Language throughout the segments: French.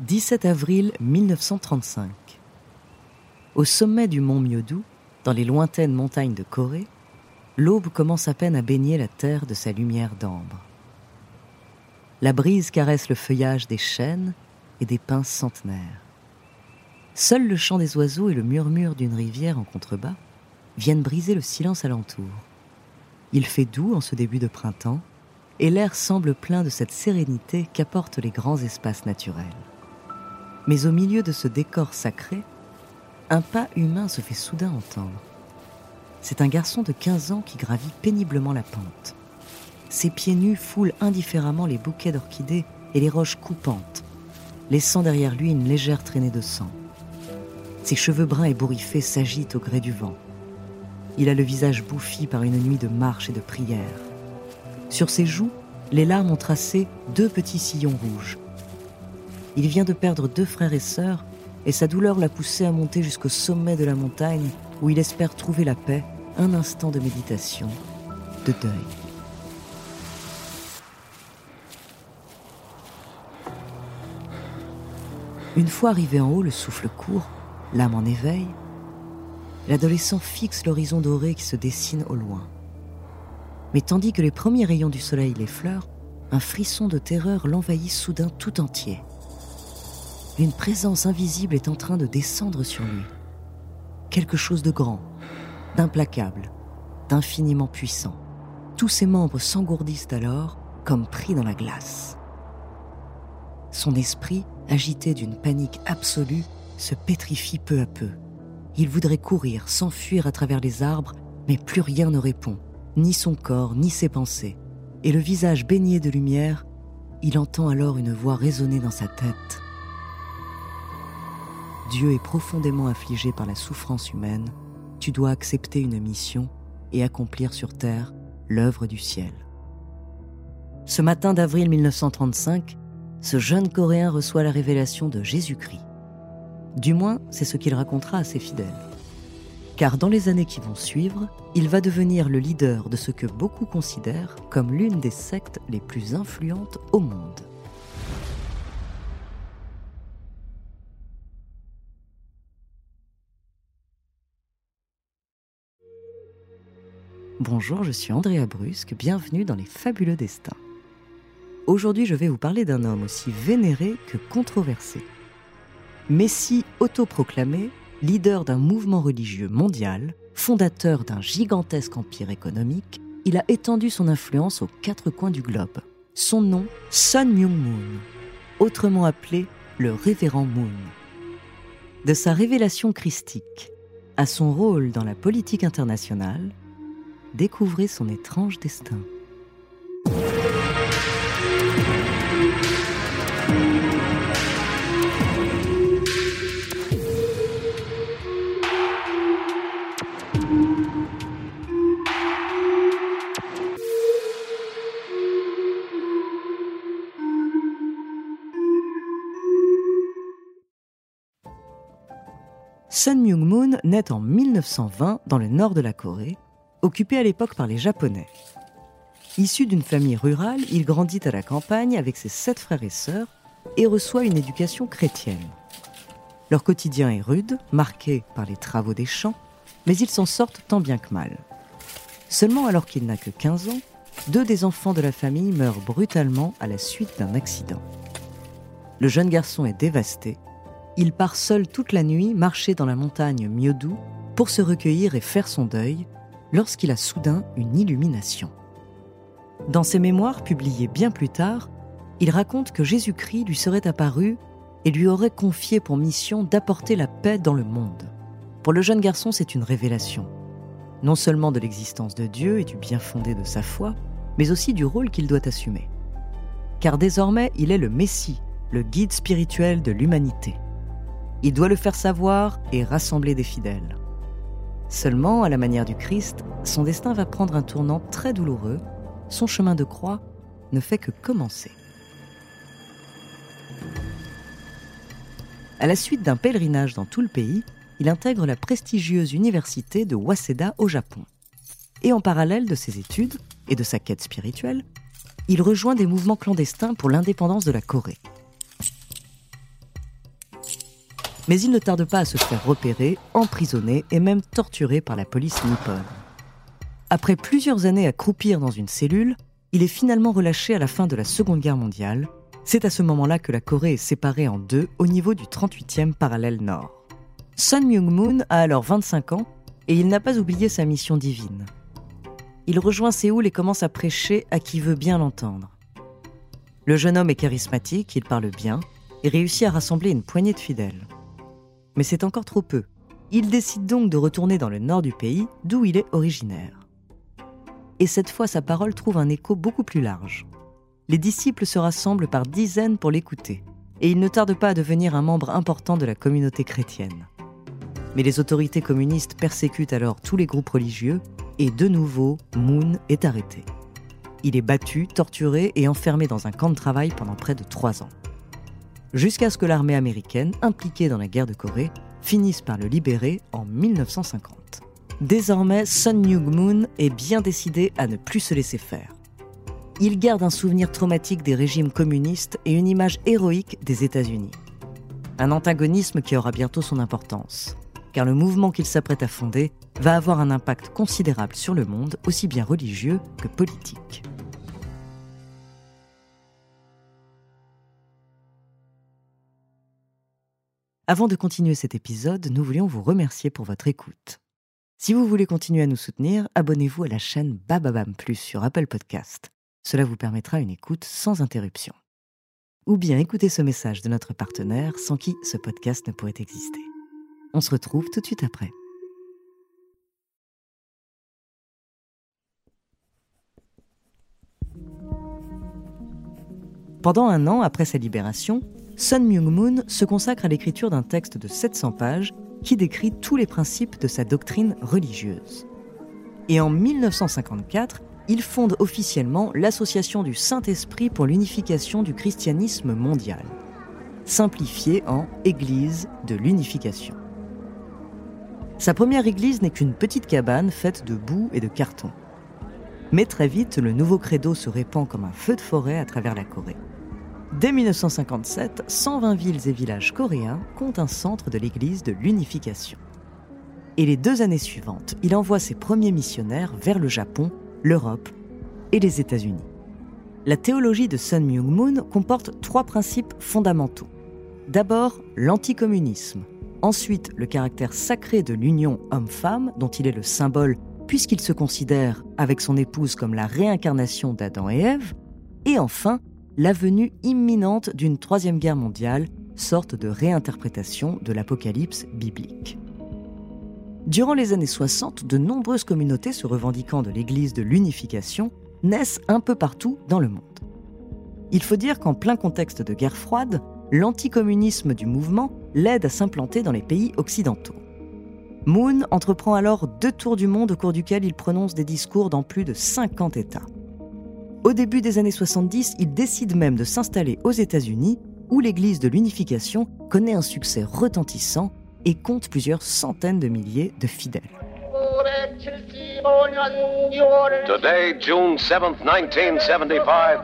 17 avril 1935. Au sommet du mont Myodu, dans les lointaines montagnes de Corée, l'aube commence à peine à baigner la terre de sa lumière d'ambre. La brise caresse le feuillage des chênes et des pins centenaires. Seul le chant des oiseaux et le murmure d'une rivière en contrebas viennent briser le silence alentour. Il fait doux en ce début de printemps et l'air semble plein de cette sérénité qu'apportent les grands espaces naturels. Mais au milieu de ce décor sacré, un pas humain se fait soudain entendre. C'est un garçon de 15 ans qui gravit péniblement la pente. Ses pieds nus foulent indifféremment les bouquets d'orchidées et les roches coupantes, laissant derrière lui une légère traînée de sang. Ses cheveux bruns et bourriffés s'agitent au gré du vent. Il a le visage bouffi par une nuit de marche et de prière. Sur ses joues, les larmes ont tracé deux petits sillons rouges. Il vient de perdre deux frères et sœurs, et sa douleur l'a poussé à monter jusqu'au sommet de la montagne où il espère trouver la paix, un instant de méditation, de deuil. Une fois arrivé en haut, le souffle court, l'âme en éveil, l'adolescent fixe l'horizon doré qui se dessine au loin. Mais tandis que les premiers rayons du soleil l'effleurent, un frisson de terreur l'envahit soudain tout entier. Une présence invisible est en train de descendre sur lui. Quelque chose de grand, d'implacable, d'infiniment puissant. Tous ses membres s'engourdissent alors comme pris dans la glace. Son esprit, agité d'une panique absolue, se pétrifie peu à peu. Il voudrait courir, s'enfuir à travers les arbres, mais plus rien ne répond, ni son corps, ni ses pensées. Et le visage baigné de lumière, il entend alors une voix résonner dans sa tête. Dieu est profondément affligé par la souffrance humaine. Tu dois accepter une mission et accomplir sur terre l'œuvre du ciel. Ce matin d'avril 1935, ce jeune Coréen reçoit la révélation de Jésus-Christ. Du moins, c'est ce qu'il racontera à ses fidèles. Car dans les années qui vont suivre, il va devenir le leader de ce que beaucoup considèrent comme l'une des sectes les plus influentes au monde. Bonjour, je suis Andrea Brusque, bienvenue dans les fabuleux destins. Aujourd'hui, je vais vous parler d'un homme aussi vénéré que controversé. Messie autoproclamé, leader d'un mouvement religieux mondial, fondateur d'un gigantesque empire économique, il a étendu son influence aux quatre coins du globe. Son nom, Sun Myung Moon, autrement appelé le révérend Moon. De sa révélation christique à son rôle dans la politique internationale, découvrez son étrange destin. Sun Myung Moon naît en 1920 dans le nord de la Corée occupé à l'époque par les Japonais. Issu d'une famille rurale, il grandit à la campagne avec ses sept frères et sœurs et reçoit une éducation chrétienne. Leur quotidien est rude, marqué par les travaux des champs, mais ils s'en sortent tant bien que mal. Seulement alors qu'il n'a que 15 ans, deux des enfants de la famille meurent brutalement à la suite d'un accident. Le jeune garçon est dévasté. Il part seul toute la nuit marcher dans la montagne Myodu pour se recueillir et faire son deuil, lorsqu'il a soudain une illumination. Dans ses mémoires publiées bien plus tard, il raconte que Jésus-Christ lui serait apparu et lui aurait confié pour mission d'apporter la paix dans le monde. Pour le jeune garçon, c'est une révélation, non seulement de l'existence de Dieu et du bien fondé de sa foi, mais aussi du rôle qu'il doit assumer. Car désormais, il est le Messie, le guide spirituel de l'humanité. Il doit le faire savoir et rassembler des fidèles. Seulement, à la manière du Christ, son destin va prendre un tournant très douloureux. Son chemin de croix ne fait que commencer. À la suite d'un pèlerinage dans tout le pays, il intègre la prestigieuse université de Waseda au Japon. Et en parallèle de ses études et de sa quête spirituelle, il rejoint des mouvements clandestins pour l'indépendance de la Corée. Mais il ne tarde pas à se faire repérer, emprisonner et même torturer par la police nippone. Après plusieurs années à croupir dans une cellule, il est finalement relâché à la fin de la Seconde Guerre mondiale. C'est à ce moment-là que la Corée est séparée en deux au niveau du 38e parallèle nord. Sun Myung-moon a alors 25 ans et il n'a pas oublié sa mission divine. Il rejoint Séoul et commence à prêcher à qui veut bien l'entendre. Le jeune homme est charismatique, il parle bien et réussit à rassembler une poignée de fidèles. Mais c'est encore trop peu. Il décide donc de retourner dans le nord du pays, d'où il est originaire. Et cette fois, sa parole trouve un écho beaucoup plus large. Les disciples se rassemblent par dizaines pour l'écouter, et il ne tarde pas à devenir un membre important de la communauté chrétienne. Mais les autorités communistes persécutent alors tous les groupes religieux, et de nouveau, Moon est arrêté. Il est battu, torturé et enfermé dans un camp de travail pendant près de trois ans. Jusqu'à ce que l'armée américaine, impliquée dans la guerre de Corée, finisse par le libérer en 1950. Désormais, Sun Myung-moon est bien décidé à ne plus se laisser faire. Il garde un souvenir traumatique des régimes communistes et une image héroïque des États-Unis. Un antagonisme qui aura bientôt son importance, car le mouvement qu'il s'apprête à fonder va avoir un impact considérable sur le monde, aussi bien religieux que politique. Avant de continuer cet épisode, nous voulions vous remercier pour votre écoute. Si vous voulez continuer à nous soutenir, abonnez-vous à la chaîne Bababam Plus sur Apple Podcast. Cela vous permettra une écoute sans interruption. Ou bien écoutez ce message de notre partenaire sans qui ce podcast ne pourrait exister. On se retrouve tout de suite après. Pendant un an après sa libération, Sun Myung-moon se consacre à l'écriture d'un texte de 700 pages qui décrit tous les principes de sa doctrine religieuse. Et en 1954, il fonde officiellement l'Association du Saint-Esprit pour l'unification du christianisme mondial, simplifiée en Église de l'unification. Sa première église n'est qu'une petite cabane faite de boue et de carton. Mais très vite, le nouveau credo se répand comme un feu de forêt à travers la Corée. Dès 1957, 120 villes et villages coréens comptent un centre de l'Église de l'unification. Et les deux années suivantes, il envoie ses premiers missionnaires vers le Japon, l'Europe et les États-Unis. La théologie de Sun Myung-moon comporte trois principes fondamentaux. D'abord, l'anticommunisme. Ensuite, le caractère sacré de l'union homme-femme, dont il est le symbole puisqu'il se considère avec son épouse comme la réincarnation d'Adam et Ève. Et enfin, la venue imminente d'une troisième guerre mondiale, sorte de réinterprétation de l'Apocalypse biblique. Durant les années 60, de nombreuses communautés se revendiquant de l'Église de l'unification naissent un peu partout dans le monde. Il faut dire qu'en plein contexte de guerre froide, l'anticommunisme du mouvement l'aide à s'implanter dans les pays occidentaux. Moon entreprend alors deux tours du monde au cours duquel il prononce des discours dans plus de 50 États. Au début des années 70, il décide même de s'installer aux États-Unis, où l'Église de l'unification connaît un succès retentissant et compte plusieurs centaines de milliers de fidèles. Today, June 7th, 1975,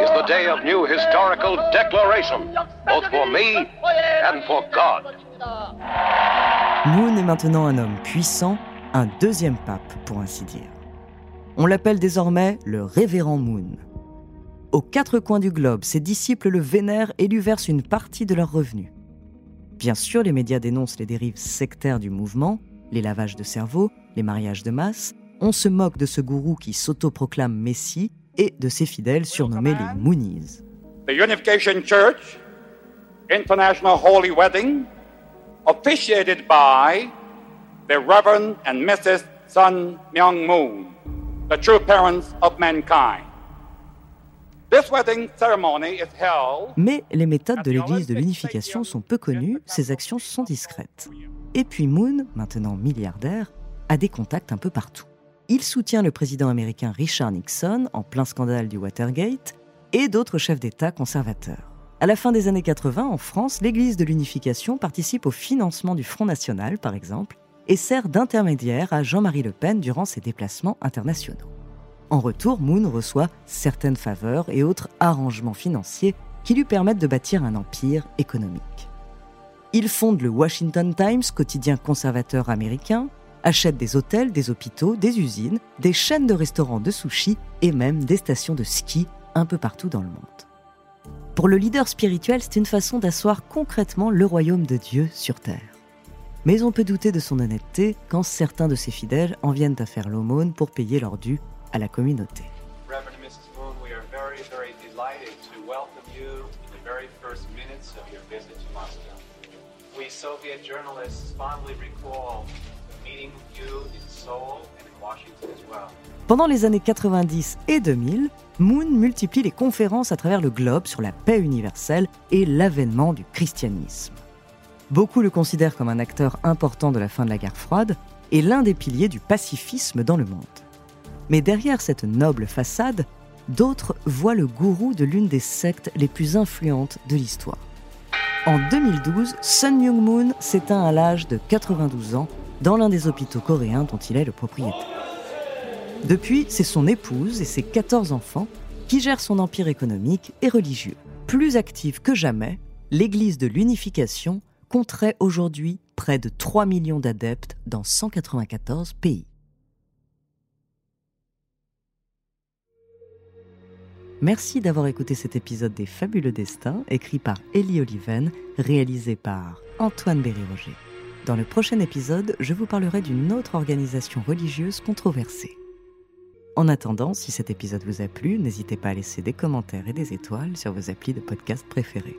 is the day of new historical declaration, both for me and for God. Moon est maintenant un homme puissant, un deuxième pape, pour ainsi dire. On l'appelle désormais le révérend Moon. Aux quatre coins du globe, ses disciples le vénèrent et lui versent une partie de leurs revenus. Bien sûr, les médias dénoncent les dérives sectaires du mouvement, les lavages de cerveau, les mariages de masse. On se moque de ce gourou qui s'autoproclame Messie et de ses fidèles surnommés les Moonies. The Unification Church International Holy Wedding, officiated by the Reverend and Mrs. Sun Myung Moon the true parents of mankind. This wedding ceremony is held Mais les méthodes de l'Église de l'unification sont peu connues, ses actions sont discrètes. Et puis Moon, maintenant milliardaire, a des contacts un peu partout. Il soutient le président américain Richard Nixon en plein scandale du Watergate et d'autres chefs d'État conservateurs. À la fin des années 80, en France, l'Église de l'unification participe au financement du Front National, par exemple, et sert d'intermédiaire à Jean-Marie Le Pen durant ses déplacements internationaux. En retour, Moon reçoit certaines faveurs et autres arrangements financiers qui lui permettent de bâtir un empire économique. Il fonde le Washington Times, quotidien conservateur américain, achète des hôtels, des hôpitaux, des usines, des chaînes de restaurants de sushi et même des stations de ski un peu partout dans le monde. Pour le leader spirituel, c'est une façon d'asseoir concrètement le royaume de Dieu sur Terre. Mais on peut douter de son honnêteté quand certains de ses fidèles en viennent à faire l'aumône pour payer leur dû à la communauté. Pendant les années 90 et 2000, Moon multiplie les conférences à travers le globe sur la paix universelle et l'avènement du christianisme. Beaucoup le considèrent comme un acteur important de la fin de la guerre froide et l'un des piliers du pacifisme dans le monde. Mais derrière cette noble façade, d'autres voient le gourou de l'une des sectes les plus influentes de l'histoire. En 2012, Sun Myung Moon s'éteint à l'âge de 92 ans dans l'un des hôpitaux coréens dont il est le propriétaire. Depuis, c'est son épouse et ses 14 enfants qui gèrent son empire économique et religieux. Plus active que jamais, l'Église de l'Unification compterait aujourd'hui près de 3 millions d'adeptes dans 194 pays. Merci d'avoir écouté cet épisode des Fabuleux Destins, écrit par Ellie Oliven, réalisé par Antoine Berry-Roger. Dans le prochain épisode, je vous parlerai d'une autre organisation religieuse controversée. En attendant, si cet épisode vous a plu, n'hésitez pas à laisser des commentaires et des étoiles sur vos applis de podcast préférés.